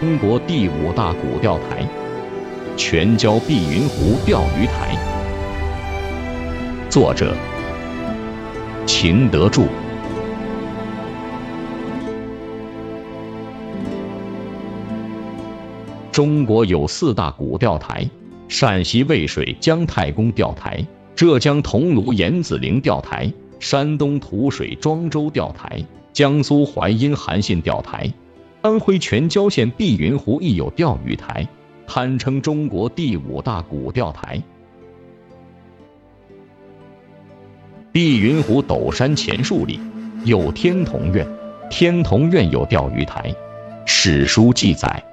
中国第五大古钓台——全椒碧云湖钓鱼台。作者：秦德柱。中国有四大古钓台：陕西渭水姜太公钓台、浙江桐庐严子陵钓台、山东土水庄周钓台、江苏淮阴韩信钓台。安徽全椒县碧云湖亦有钓鱼台，堪称中国第五大古钓台。碧云湖陡山前数里有天童苑，天童苑有钓鱼台。史书记载：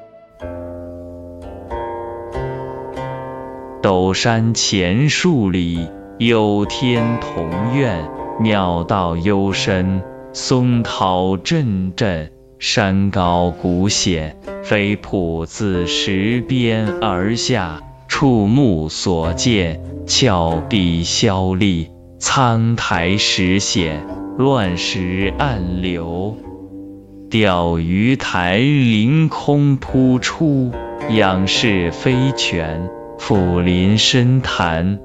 陡山前数里有天童苑，庙道幽深，松涛阵阵。山高谷险，飞瀑自石边而下，触目所见，峭壁削砾，苍苔石险，乱石暗流。钓鱼台凌空扑出，仰视飞泉，俯临深潭。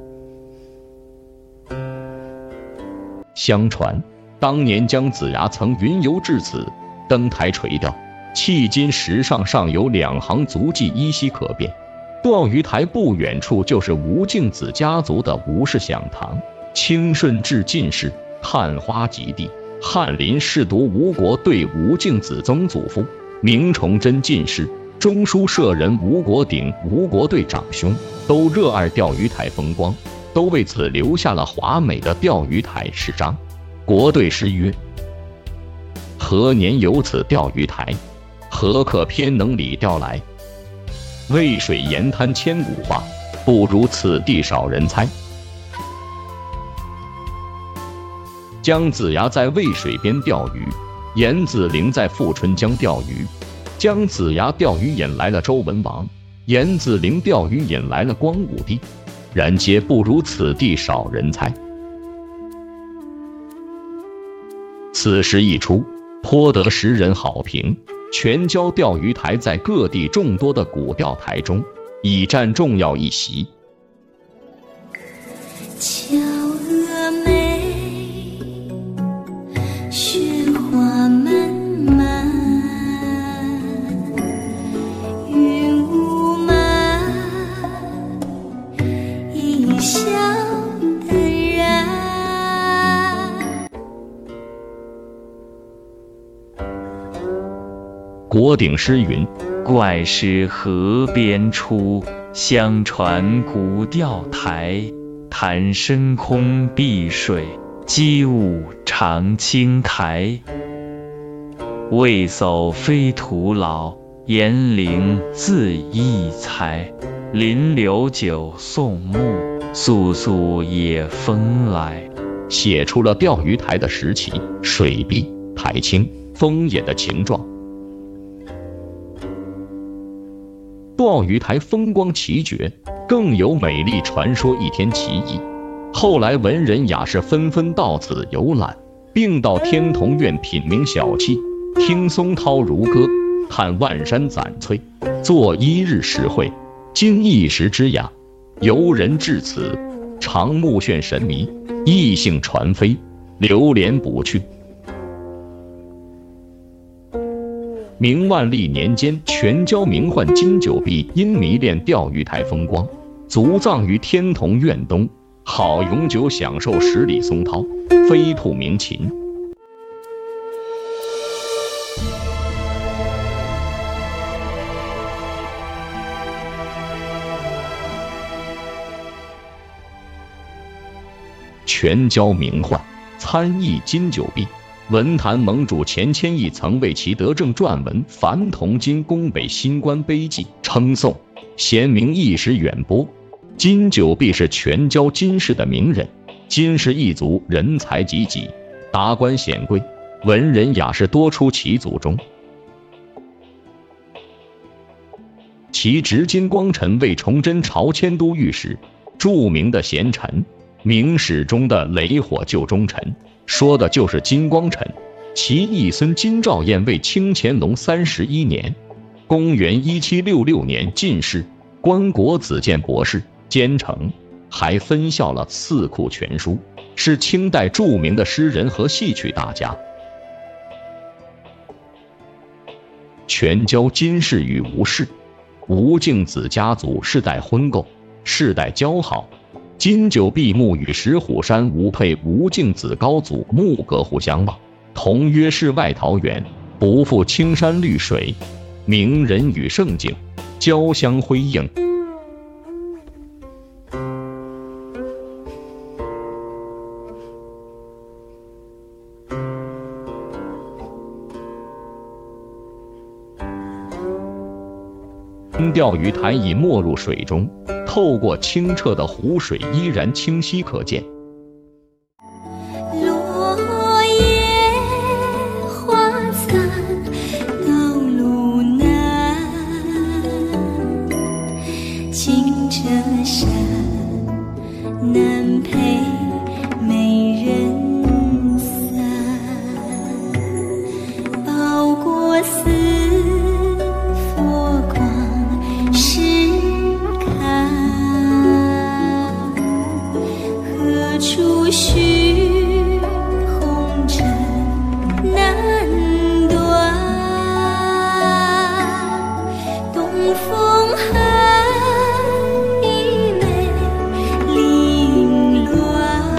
相传，当年姜子牙曾云游至此。登台垂钓，迄今石上尚有两行足迹依稀可辨。钓鱼台不远处就是吴敬梓家族的吴氏享堂，清顺治进士，探花及第，翰林侍读吴国对吴敬梓曾祖父明崇祯进士，中书舍人吴国鼎，吴国对长兄都热爱钓鱼台风光，都为此留下了华美的钓鱼台诗章。国对诗曰。何年有此钓鱼台？何客偏能里钓来？渭水沿滩千古话，不如此地少人猜。姜子牙在渭水边钓鱼，严子陵在富春江钓鱼。姜子牙钓鱼引来了周文王，严子陵钓鱼引来了光武帝，然皆不如此地少人猜。此时一出。颇得时人好评。全椒钓鱼台在各地众多的古钓台中，已占重要一席。国鼎诗云：“怪石河边出，相传古钓台。潭深空碧水，积雾长青苔。未叟非徒劳，严陵自异才。临流酒送暮，簌簌野风来。”写出了钓鱼台的石奇、水碧、台青、风野的情状。钓鱼台风光奇绝，更有美丽传说一天奇异。后来文人雅士纷纷到此游览，并到天童院品茗小憩，听松涛如歌，看万山攒翠，作一日诗会，经一时之雅。游人至此，常目眩神迷，意兴传飞，流连不去。明万历年间，全椒名宦金九弼因迷恋钓鱼台风光，卒葬于天童苑东，好永久享受十里松涛，飞兔鸣禽。全椒名宦，参议金九弼。文坛盟主钱谦益曾为其得正撰文《樊同金宫北新官碑记》，称颂贤明一时远播。金九弼是全椒金氏的名人，金氏一族人才济济，达官显贵、文人雅士多出其族中。其侄金光臣为崇祯朝迁都御史，著名的贤臣，明史中的雷火救忠臣。说的就是金光臣，其义孙金兆彦为清乾隆三十一年，公元一七六六年进士，官国子监博士，兼程，还分校了《四库全书》，是清代著名的诗人和戏曲大家。全交金氏与吴氏，吴敬梓家族世代婚媾，世代交好。金九闭墓与石虎山吴佩吴敬子高祖墓隔湖相望，同曰世外桃源，不负青山绿水，名人与胜景交相辉映。钓鱼台已没入水中，透过清澈的湖水，依然清晰可见。